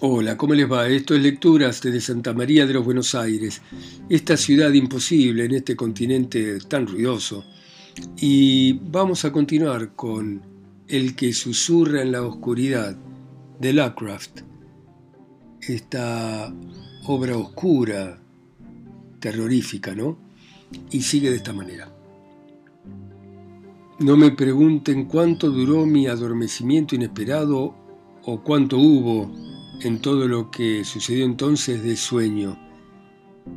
Hola, ¿cómo les va? Esto es Lecturas desde Santa María de los Buenos Aires, esta ciudad imposible en este continente tan ruidoso. Y vamos a continuar con El que susurra en la oscuridad de Lovecraft, esta obra oscura, terrorífica, ¿no? Y sigue de esta manera. No me pregunten cuánto duró mi adormecimiento inesperado o cuánto hubo en todo lo que sucedió entonces de sueño.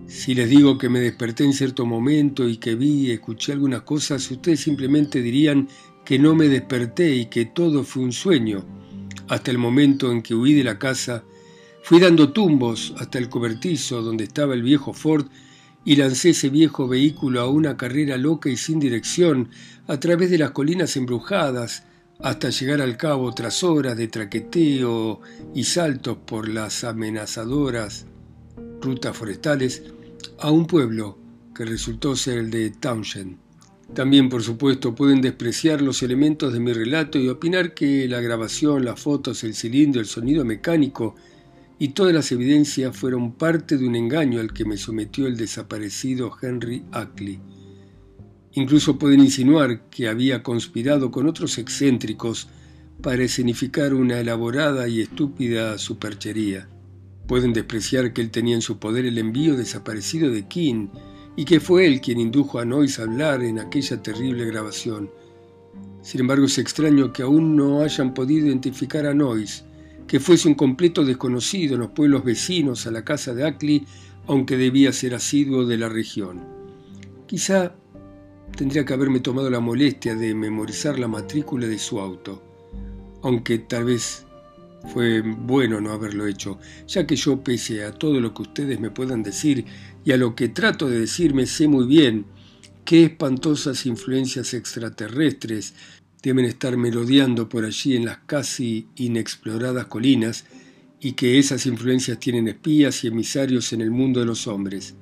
Si les digo que me desperté en cierto momento y que vi y escuché algunas cosas, ustedes simplemente dirían que no me desperté y que todo fue un sueño. Hasta el momento en que huí de la casa, fui dando tumbos hasta el cobertizo donde estaba el viejo Ford y lancé ese viejo vehículo a una carrera loca y sin dirección a través de las colinas embrujadas, hasta llegar al cabo tras horas de traqueteo y saltos por las amenazadoras rutas forestales a un pueblo que resultó ser el de Townshend. También, por supuesto, pueden despreciar los elementos de mi relato y opinar que la grabación, las fotos, el cilindro, el sonido mecánico y todas las evidencias fueron parte de un engaño al que me sometió el desaparecido Henry Ackley. Incluso pueden insinuar que había conspirado con otros excéntricos para escenificar una elaborada y estúpida superchería. Pueden despreciar que él tenía en su poder el envío desaparecido de King y que fue él quien indujo a Noyce a hablar en aquella terrible grabación. Sin embargo, es extraño que aún no hayan podido identificar a Noyce, que fuese un completo desconocido en los pueblos vecinos a la casa de Ackley, aunque debía ser asiduo de la región. Quizá tendría que haberme tomado la molestia de memorizar la matrícula de su auto, aunque tal vez fue bueno no haberlo hecho, ya que yo, pese a todo lo que ustedes me puedan decir y a lo que trato de decirme, sé muy bien qué espantosas influencias extraterrestres deben estar merodeando por allí en las casi inexploradas colinas y que esas influencias tienen espías y emisarios en el mundo de los hombres.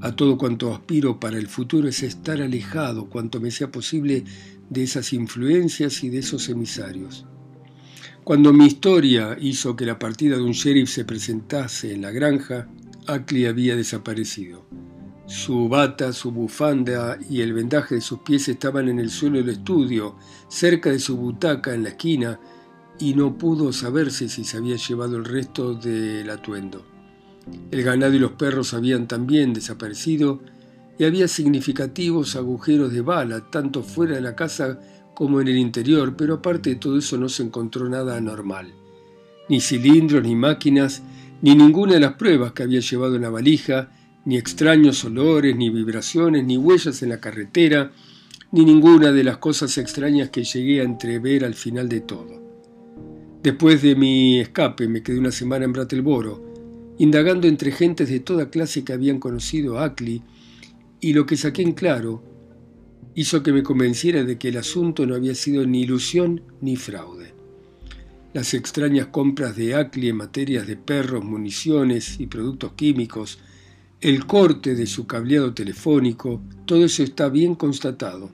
A todo cuanto aspiro para el futuro es estar alejado cuanto me sea posible de esas influencias y de esos emisarios. Cuando mi historia hizo que la partida de un sheriff se presentase en la granja, Ackley había desaparecido. Su bata, su bufanda y el vendaje de sus pies estaban en el suelo del estudio, cerca de su butaca en la esquina, y no pudo saberse si se había llevado el resto del atuendo. El ganado y los perros habían también desaparecido y había significativos agujeros de bala, tanto fuera de la casa como en el interior, pero aparte de todo eso no se encontró nada anormal. Ni cilindros, ni máquinas, ni ninguna de las pruebas que había llevado en la valija, ni extraños olores, ni vibraciones, ni huellas en la carretera, ni ninguna de las cosas extrañas que llegué a entrever al final de todo. Después de mi escape me quedé una semana en Brattleboro, indagando entre gentes de toda clase que habían conocido a Ackley, y lo que saqué en claro hizo que me convenciera de que el asunto no había sido ni ilusión ni fraude. Las extrañas compras de Ackley en materias de perros, municiones y productos químicos, el corte de su cableado telefónico, todo eso está bien constatado,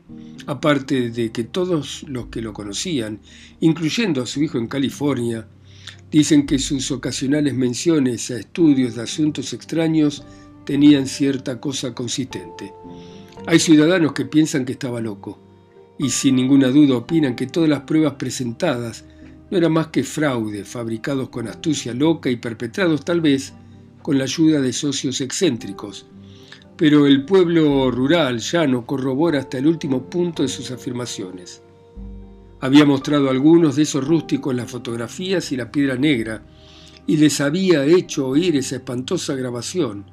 aparte de que todos los que lo conocían, incluyendo a su hijo en California, Dicen que sus ocasionales menciones a estudios de asuntos extraños tenían cierta cosa consistente. Hay ciudadanos que piensan que estaba loco y sin ninguna duda opinan que todas las pruebas presentadas no eran más que fraude, fabricados con astucia loca y perpetrados tal vez con la ayuda de socios excéntricos. Pero el pueblo rural llano corrobora hasta el último punto de sus afirmaciones. Había mostrado algunos de esos rústicos las fotografías y la piedra negra, y les había hecho oír esa espantosa grabación,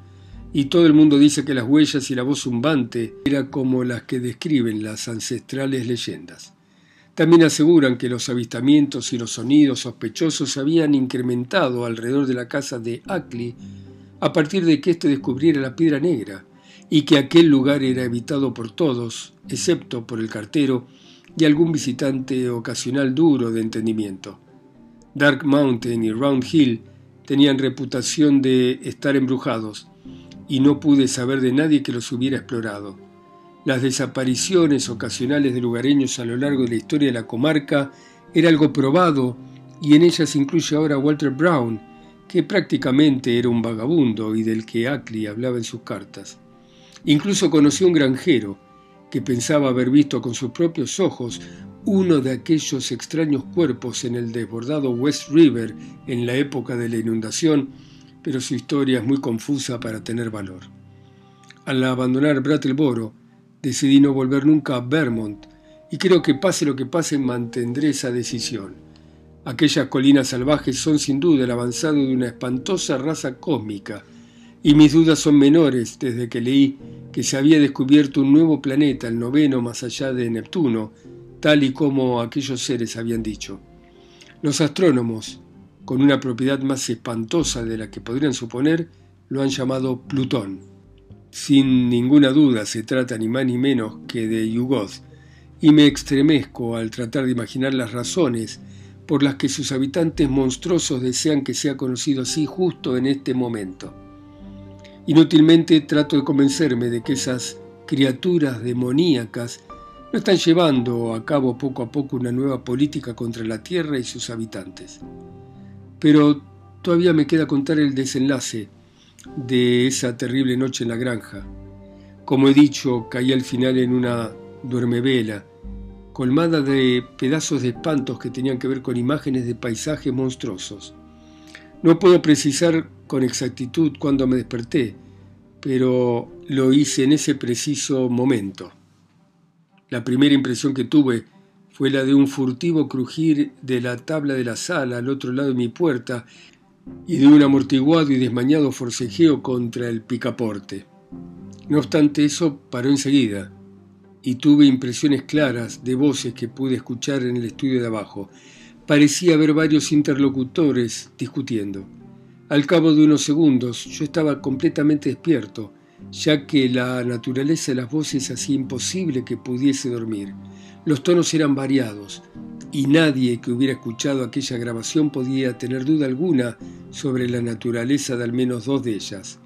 y todo el mundo dice que las huellas y la voz zumbante eran como las que describen las ancestrales leyendas. También aseguran que los avistamientos y los sonidos sospechosos se habían incrementado alrededor de la casa de Ackley a partir de que éste descubriera la piedra negra, y que aquel lugar era evitado por todos, excepto por el cartero, y algún visitante ocasional duro de entendimiento. Dark Mountain y Round Hill tenían reputación de estar embrujados, y no pude saber de nadie que los hubiera explorado. Las desapariciones ocasionales de lugareños a lo largo de la historia de la comarca era algo probado y en ellas incluye ahora Walter Brown, que prácticamente era un vagabundo y del que Ackley hablaba en sus cartas. Incluso conoció un granjero que pensaba haber visto con sus propios ojos uno de aquellos extraños cuerpos en el desbordado West River en la época de la inundación, pero su historia es muy confusa para tener valor. Al abandonar Brattleboro, decidí no volver nunca a Vermont y creo que pase lo que pase mantendré esa decisión. Aquellas colinas salvajes son sin duda el avanzado de una espantosa raza cósmica, y mis dudas son menores desde que leí que se había descubierto un nuevo planeta, el noveno más allá de Neptuno, tal y como aquellos seres habían dicho. Los astrónomos, con una propiedad más espantosa de la que podrían suponer, lo han llamado Plutón. Sin ninguna duda se trata ni más ni menos que de Yugoth, y me extremezco al tratar de imaginar las razones por las que sus habitantes monstruosos desean que sea conocido así justo en este momento. Inútilmente trato de convencerme de que esas criaturas demoníacas no están llevando a cabo poco a poco una nueva política contra la Tierra y sus habitantes. Pero todavía me queda contar el desenlace de esa terrible noche en la granja. Como he dicho, caí al final en una duermevela, colmada de pedazos de espantos que tenían que ver con imágenes de paisajes monstruosos. No puedo precisar con exactitud cuándo me desperté, pero lo hice en ese preciso momento. La primera impresión que tuve fue la de un furtivo crujir de la tabla de la sala al otro lado de mi puerta y de un amortiguado y desmañado forcejeo contra el picaporte. No obstante eso, paró enseguida y tuve impresiones claras de voces que pude escuchar en el estudio de abajo. Parecía haber varios interlocutores discutiendo. Al cabo de unos segundos yo estaba completamente despierto, ya que la naturaleza de las voces hacía imposible que pudiese dormir. Los tonos eran variados, y nadie que hubiera escuchado aquella grabación podía tener duda alguna sobre la naturaleza de al menos dos de ellas.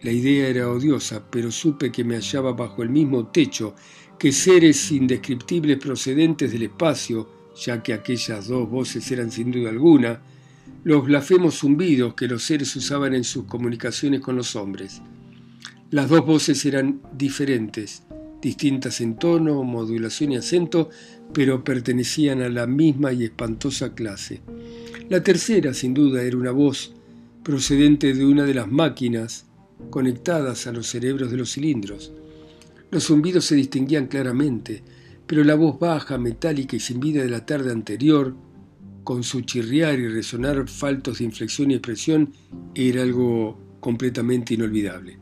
La idea era odiosa, pero supe que me hallaba bajo el mismo techo que seres indescriptibles procedentes del espacio, ya que aquellas dos voces eran sin duda alguna, los blasfemos zumbidos que los seres usaban en sus comunicaciones con los hombres. Las dos voces eran diferentes, distintas en tono, modulación y acento, pero pertenecían a la misma y espantosa clase. La tercera, sin duda, era una voz procedente de una de las máquinas conectadas a los cerebros de los cilindros. Los zumbidos se distinguían claramente, pero la voz baja, metálica y sin vida de la tarde anterior, con su chirriar y resonar faltos de inflexión y expresión, era algo completamente inolvidable.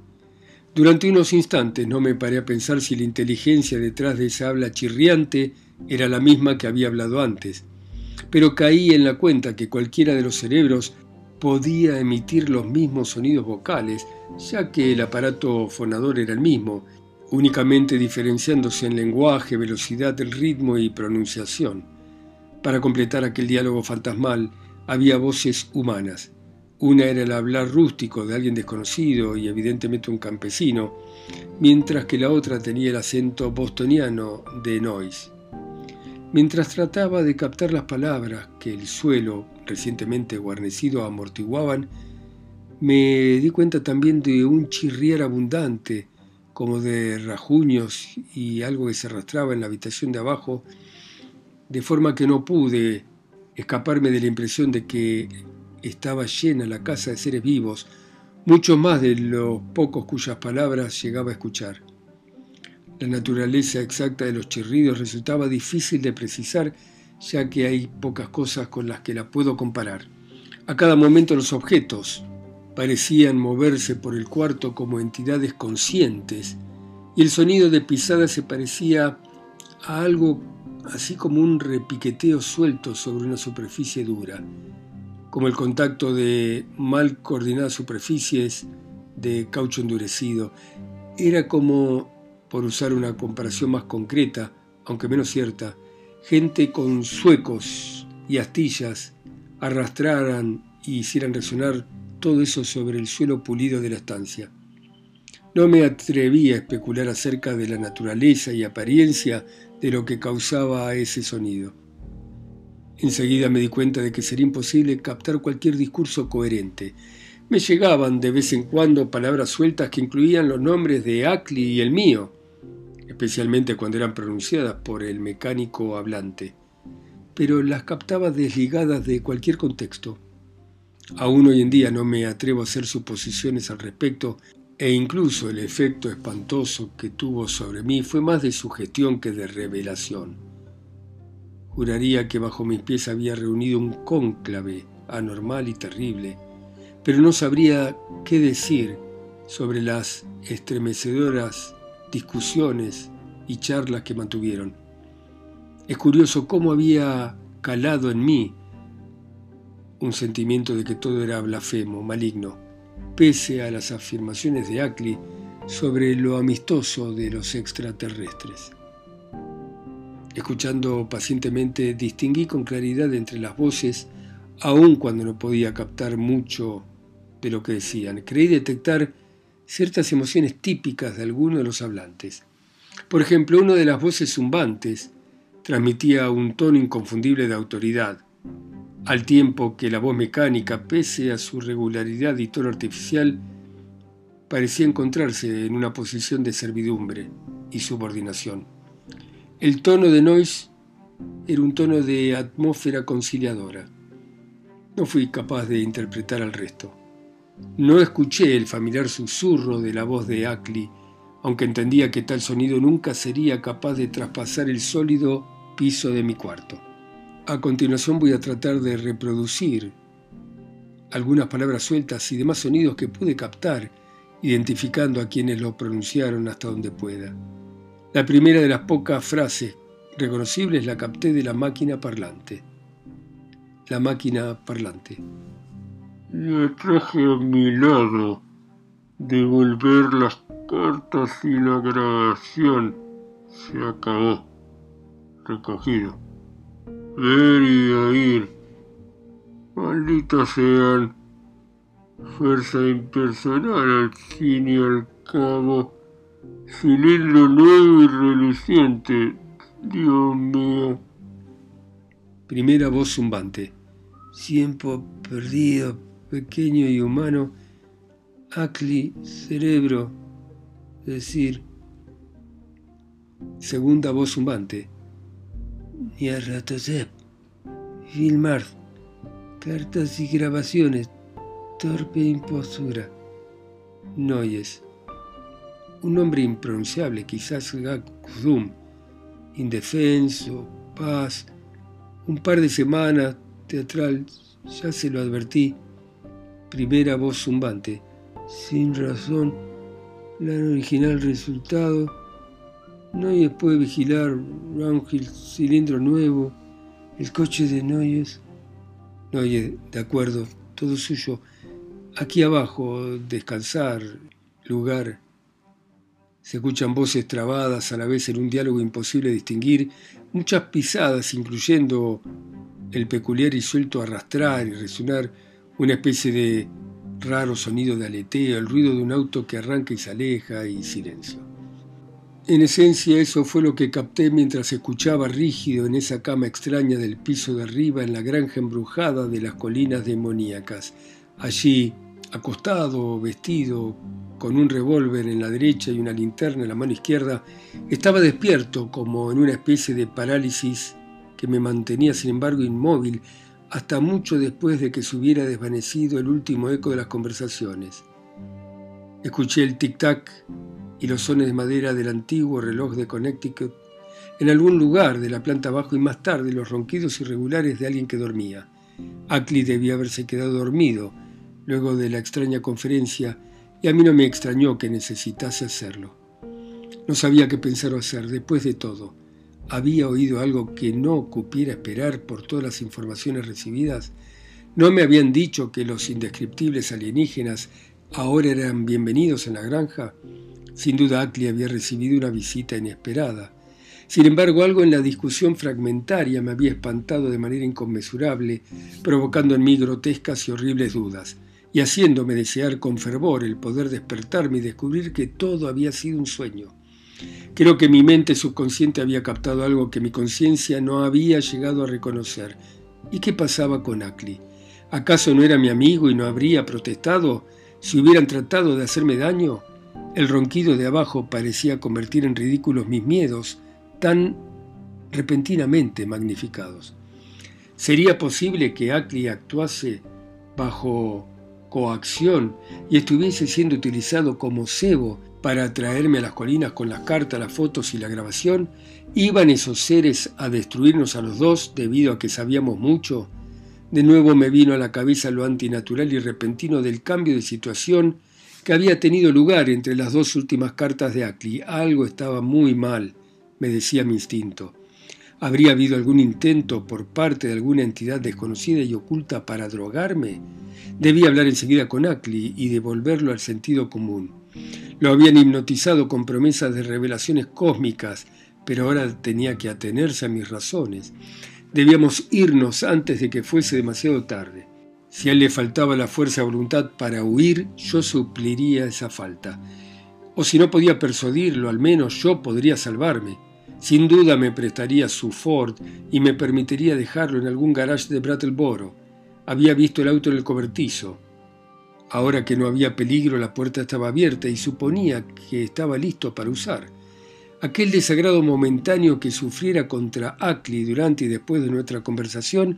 Durante unos instantes no me paré a pensar si la inteligencia detrás de esa habla chirriante era la misma que había hablado antes, pero caí en la cuenta que cualquiera de los cerebros podía emitir los mismos sonidos vocales, ya que el aparato fonador era el mismo, únicamente diferenciándose en lenguaje, velocidad, ritmo y pronunciación. Para completar aquel diálogo fantasmal había voces humanas. Una era el hablar rústico de alguien desconocido y evidentemente un campesino, mientras que la otra tenía el acento bostoniano de Noyes. Mientras trataba de captar las palabras que el suelo recientemente guarnecido amortiguaban, me di cuenta también de un chirriar abundante, como de rajuños y algo que se arrastraba en la habitación de abajo, de forma que no pude escaparme de la impresión de que estaba llena la casa de seres vivos, mucho más de los pocos cuyas palabras llegaba a escuchar. La naturaleza exacta de los chirridos resultaba difícil de precisar, ya que hay pocas cosas con las que la puedo comparar. A cada momento los objetos parecían moverse por el cuarto como entidades conscientes, y el sonido de pisadas se parecía a algo así como un repiqueteo suelto sobre una superficie dura, como el contacto de mal coordinadas superficies de caucho endurecido. Era como por usar una comparación más concreta, aunque menos cierta, gente con suecos y astillas arrastraran y hicieran resonar todo eso sobre el suelo pulido de la estancia. No me atreví a especular acerca de la naturaleza y apariencia de lo que causaba ese sonido. Enseguida me di cuenta de que sería imposible captar cualquier discurso coherente. Me llegaban de vez en cuando palabras sueltas que incluían los nombres de Ackley y el mío, especialmente cuando eran pronunciadas por el mecánico hablante, pero las captaba desligadas de cualquier contexto. Aún hoy en día no me atrevo a hacer suposiciones al respecto e incluso el efecto espantoso que tuvo sobre mí fue más de sugestión que de revelación. Juraría que bajo mis pies había reunido un cónclave anormal y terrible, pero no sabría qué decir sobre las estremecedoras discusiones y charlas que mantuvieron. Es curioso cómo había calado en mí un sentimiento de que todo era blasfemo, maligno pese a las afirmaciones de Ackley sobre lo amistoso de los extraterrestres. Escuchando pacientemente, distinguí con claridad entre las voces, aun cuando no podía captar mucho de lo que decían. Creí detectar ciertas emociones típicas de algunos de los hablantes. Por ejemplo, una de las voces zumbantes transmitía un tono inconfundible de autoridad, al tiempo que la voz mecánica, pese a su regularidad y tono artificial, parecía encontrarse en una posición de servidumbre y subordinación. El tono de Noise era un tono de atmósfera conciliadora. No fui capaz de interpretar al resto. No escuché el familiar susurro de la voz de Ackley, aunque entendía que tal sonido nunca sería capaz de traspasar el sólido piso de mi cuarto. A continuación voy a tratar de reproducir algunas palabras sueltas y demás sonidos que pude captar, identificando a quienes lo pronunciaron hasta donde pueda. La primera de las pocas frases reconocibles la capté de la máquina parlante. La máquina parlante. La traje a mi lado. Devolver las cartas y la grabación. Se acabó. Recogido y oír. Malditos sean. Fuerza impersonal al fin y al cabo. Cilindro nuevo y reluciente. Dios mío. Primera voz zumbante. Tiempo perdido, pequeño y humano. Acli, cerebro. Decir. Segunda voz zumbante. Nyarlathotep, filmar, cartas y grabaciones, torpe impostura. Noyes, un nombre impronunciable, quizás Gakudum, indefenso, paz, un par de semanas, teatral, ya se lo advertí. Primera voz zumbante, sin razón, el original resultado Noyes puede vigilar Roundhill, cilindro nuevo, el coche de Noyes. Noyes, de acuerdo, todo suyo. Aquí abajo, descansar, lugar. Se escuchan voces trabadas a la vez en un diálogo imposible de distinguir, muchas pisadas, incluyendo el peculiar y suelto arrastrar y resonar, una especie de raro sonido de aleteo, el ruido de un auto que arranca y se aleja y silencio. En esencia eso fue lo que capté mientras escuchaba rígido en esa cama extraña del piso de arriba en la granja embrujada de las colinas demoníacas. Allí, acostado, vestido, con un revólver en la derecha y una linterna en la mano izquierda, estaba despierto como en una especie de parálisis que me mantenía sin embargo inmóvil hasta mucho después de que se hubiera desvanecido el último eco de las conversaciones. Escuché el tic-tac y los sones de madera del antiguo reloj de Connecticut en algún lugar de la planta abajo y más tarde los ronquidos irregulares de alguien que dormía. Ackley debía haberse quedado dormido luego de la extraña conferencia y a mí no me extrañó que necesitase hacerlo. No sabía qué pensar o hacer después de todo. Había oído algo que no cupiera esperar por todas las informaciones recibidas. No me habían dicho que los indescriptibles alienígenas ahora eran bienvenidos en la granja. Sin duda Ackley había recibido una visita inesperada. Sin embargo, algo en la discusión fragmentaria me había espantado de manera inconmensurable, provocando en mí grotescas y horribles dudas, y haciéndome desear con fervor el poder despertarme y descubrir que todo había sido un sueño. Creo que mi mente subconsciente había captado algo que mi conciencia no había llegado a reconocer. ¿Y qué pasaba con Ackley? ¿Acaso no era mi amigo y no habría protestado si hubieran tratado de hacerme daño? El ronquido de abajo parecía convertir en ridículos mis miedos, tan repentinamente magnificados. ¿Sería posible que Ackley actuase bajo coacción y estuviese siendo utilizado como cebo para atraerme a las colinas con las cartas, las fotos y la grabación? ¿Iban esos seres a destruirnos a los dos debido a que sabíamos mucho? De nuevo me vino a la cabeza lo antinatural y repentino del cambio de situación que había tenido lugar entre las dos últimas cartas de Ackley. Algo estaba muy mal, me decía mi instinto. ¿Habría habido algún intento por parte de alguna entidad desconocida y oculta para drogarme? Debía hablar enseguida con Ackley y devolverlo al sentido común. Lo habían hipnotizado con promesas de revelaciones cósmicas, pero ahora tenía que atenerse a mis razones. Debíamos irnos antes de que fuese demasiado tarde. Si a él le faltaba la fuerza de voluntad para huir, yo supliría esa falta. O si no podía persuadirlo, al menos yo podría salvarme. Sin duda me prestaría su Ford y me permitiría dejarlo en algún garage de Brattleboro. Había visto el auto en el cobertizo. Ahora que no había peligro, la puerta estaba abierta y suponía que estaba listo para usar. Aquel desagrado momentáneo que sufriera contra Ackley durante y después de nuestra conversación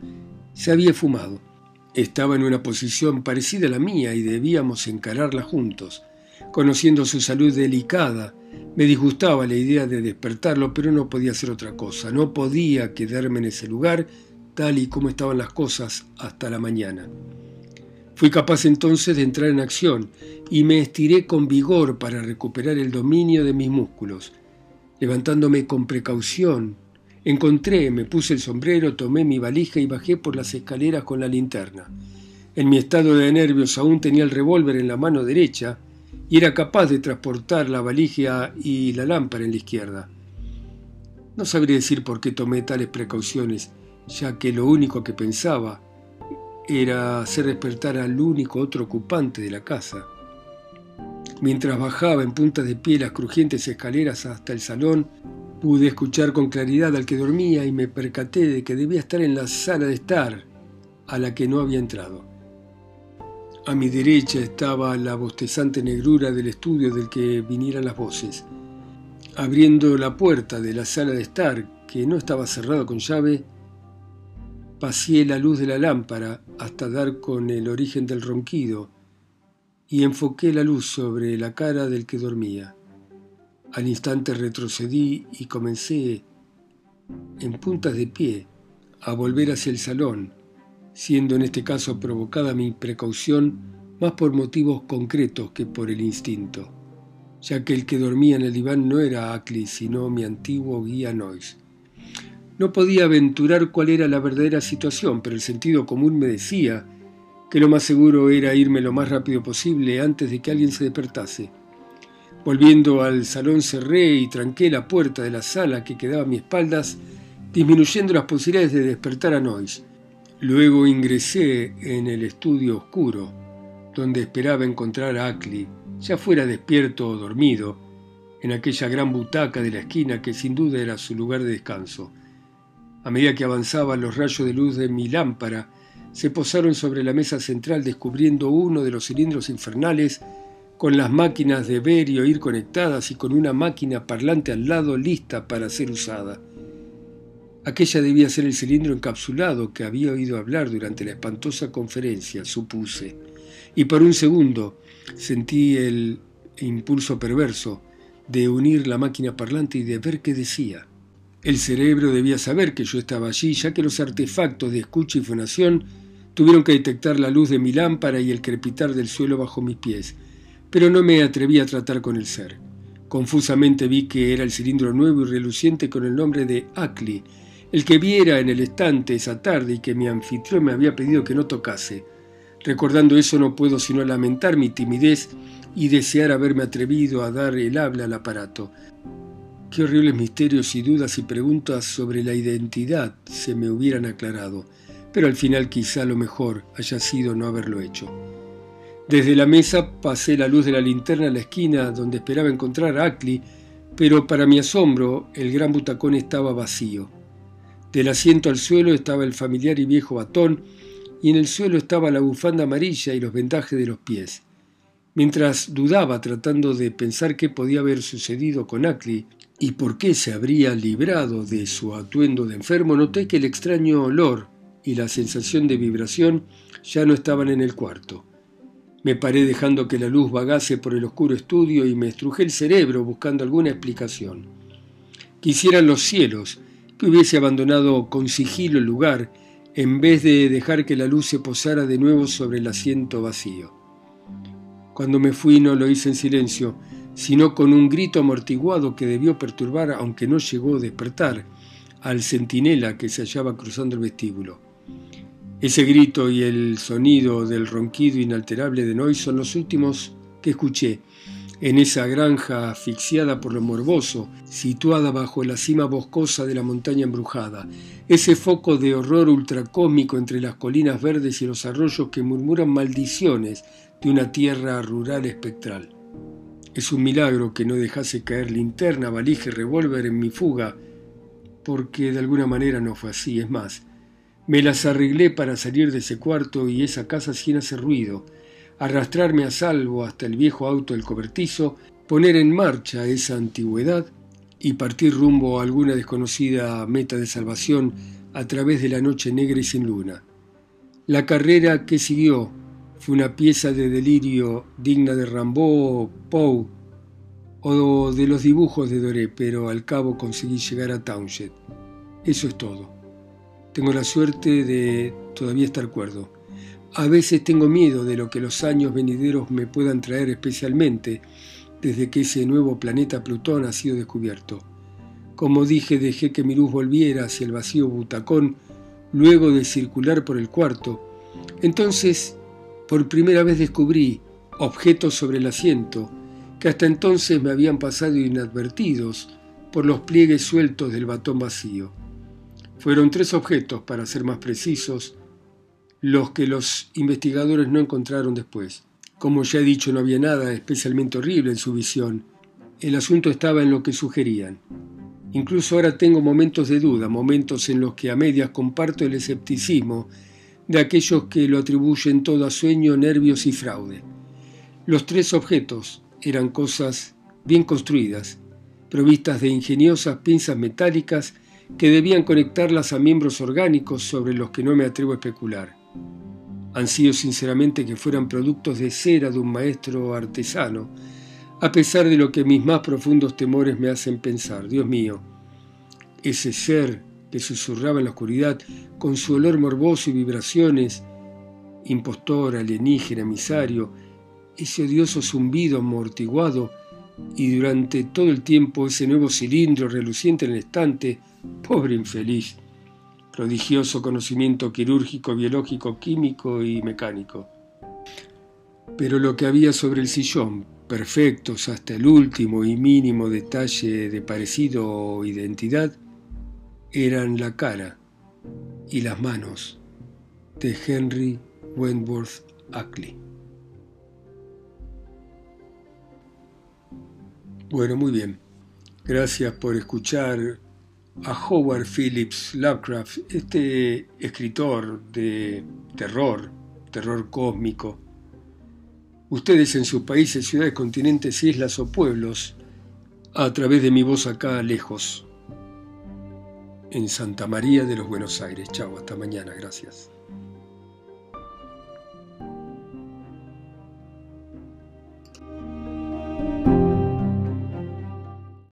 se había fumado. Estaba en una posición parecida a la mía y debíamos encararla juntos. Conociendo su salud delicada, me disgustaba la idea de despertarlo, pero no podía hacer otra cosa. No podía quedarme en ese lugar tal y como estaban las cosas hasta la mañana. Fui capaz entonces de entrar en acción y me estiré con vigor para recuperar el dominio de mis músculos. Levantándome con precaución, encontré, me puse el sombrero, tomé mi valija y bajé por las escaleras con la linterna. En mi estado de nervios aún tenía el revólver en la mano derecha y era capaz de transportar la valija y la lámpara en la izquierda. No sabría decir por qué tomé tales precauciones, ya que lo único que pensaba era hacer despertar al único otro ocupante de la casa. Mientras bajaba en punta de pie las crujientes escaleras hasta el salón, pude escuchar con claridad al que dormía y me percaté de que debía estar en la sala de estar, a la que no había entrado. A mi derecha estaba la bostezante negrura del estudio del que vinieran las voces. Abriendo la puerta de la sala de estar, que no estaba cerrada con llave, Pasé la luz de la lámpara hasta dar con el origen del ronquido y enfoqué la luz sobre la cara del que dormía. Al instante retrocedí y comencé, en puntas de pie, a volver hacia el salón, siendo en este caso provocada mi precaución más por motivos concretos que por el instinto, ya que el que dormía en el diván no era Ackley, sino mi antiguo guía Noyes. No podía aventurar cuál era la verdadera situación, pero el sentido común me decía que lo más seguro era irme lo más rápido posible antes de que alguien se despertase. Volviendo al salón cerré y tranqué la puerta de la sala que quedaba a mis espaldas, disminuyendo las posibilidades de despertar a Noyes. Luego ingresé en el estudio oscuro, donde esperaba encontrar a Ackley, ya fuera despierto o dormido, en aquella gran butaca de la esquina que sin duda era su lugar de descanso. A medida que avanzaban los rayos de luz de mi lámpara, se posaron sobre la mesa central descubriendo uno de los cilindros infernales con las máquinas de ver y oír conectadas y con una máquina parlante al lado lista para ser usada. Aquella debía ser el cilindro encapsulado que había oído hablar durante la espantosa conferencia, supuse, y por un segundo sentí el impulso perverso de unir la máquina parlante y de ver qué decía. El cerebro debía saber que yo estaba allí, ya que los artefactos de escucha y fonación tuvieron que detectar la luz de mi lámpara y el crepitar del suelo bajo mis pies, pero no me atreví a tratar con el ser. Confusamente vi que era el cilindro nuevo y reluciente con el nombre de Ackley, el que viera en el estante esa tarde y que mi anfitrión me había pedido que no tocase. Recordando eso no puedo sino lamentar mi timidez y desear haberme atrevido a dar el habla al aparato. Qué horribles misterios y dudas y preguntas sobre la identidad se me hubieran aclarado, pero al final quizá lo mejor haya sido no haberlo hecho. Desde la mesa pasé la luz de la linterna a la esquina donde esperaba encontrar a Ackley, pero para mi asombro el gran butacón estaba vacío. Del asiento al suelo estaba el familiar y viejo batón, y en el suelo estaba la bufanda amarilla y los vendajes de los pies. Mientras dudaba tratando de pensar qué podía haber sucedido con Ackley y por qué se habría librado de su atuendo de enfermo, noté que el extraño olor y la sensación de vibración ya no estaban en el cuarto. Me paré dejando que la luz vagase por el oscuro estudio y me estrujé el cerebro buscando alguna explicación. Quisieran los cielos que hubiese abandonado con sigilo el lugar en vez de dejar que la luz se posara de nuevo sobre el asiento vacío. Cuando me fui no lo hice en silencio, sino con un grito amortiguado que debió perturbar, aunque no llegó a despertar, al centinela que se hallaba cruzando el vestíbulo. Ese grito y el sonido del ronquido inalterable de Noy son los últimos que escuché en esa granja asfixiada por lo morboso, situada bajo la cima boscosa de la montaña embrujada, ese foco de horror ultracósmico entre las colinas verdes y los arroyos que murmuran maldiciones de una tierra rural espectral. Es un milagro que no dejase caer linterna, valija y revólver en mi fuga, porque de alguna manera no fue así, es más, me las arreglé para salir de ese cuarto y esa casa sin hacer ruido, arrastrarme a salvo hasta el viejo auto del cobertizo, poner en marcha esa antigüedad y partir rumbo a alguna desconocida meta de salvación a través de la noche negra y sin luna. La carrera que siguió fue una pieza de delirio digna de Rambaud, Poe o de los dibujos de Doré, pero al cabo conseguí llegar a Townshend. Eso es todo. Tengo la suerte de todavía estar cuerdo. A veces tengo miedo de lo que los años venideros me puedan traer especialmente desde que ese nuevo planeta Plutón ha sido descubierto. Como dije, dejé que mi luz volviera hacia el vacío butacón luego de circular por el cuarto. Entonces, por primera vez descubrí objetos sobre el asiento que hasta entonces me habían pasado inadvertidos por los pliegues sueltos del batón vacío. Fueron tres objetos, para ser más precisos, los que los investigadores no encontraron después. Como ya he dicho, no había nada especialmente horrible en su visión. El asunto estaba en lo que sugerían. Incluso ahora tengo momentos de duda, momentos en los que a medias comparto el escepticismo de aquellos que lo atribuyen todo a sueño, nervios y fraude. Los tres objetos eran cosas bien construidas, provistas de ingeniosas pinzas metálicas que debían conectarlas a miembros orgánicos sobre los que no me atrevo a especular. Han sido sinceramente que fueran productos de cera de un maestro artesano, a pesar de lo que mis más profundos temores me hacen pensar. Dios mío, ese ser que susurraba en la oscuridad con su olor morboso y vibraciones, impostor, alienígena, emisario, ese odioso zumbido amortiguado y durante todo el tiempo ese nuevo cilindro reluciente en el estante, pobre infeliz, prodigioso conocimiento quirúrgico, biológico, químico y mecánico. Pero lo que había sobre el sillón, perfectos hasta el último y mínimo detalle de parecido o identidad, eran la cara y las manos de Henry Wentworth Ackley. Bueno, muy bien. Gracias por escuchar a Howard Phillips Lovecraft, este escritor de terror, terror cósmico. Ustedes en sus países, ciudades, continentes, islas o pueblos, a través de mi voz acá lejos, en Santa María de los Buenos Aires. Chao, hasta mañana, gracias.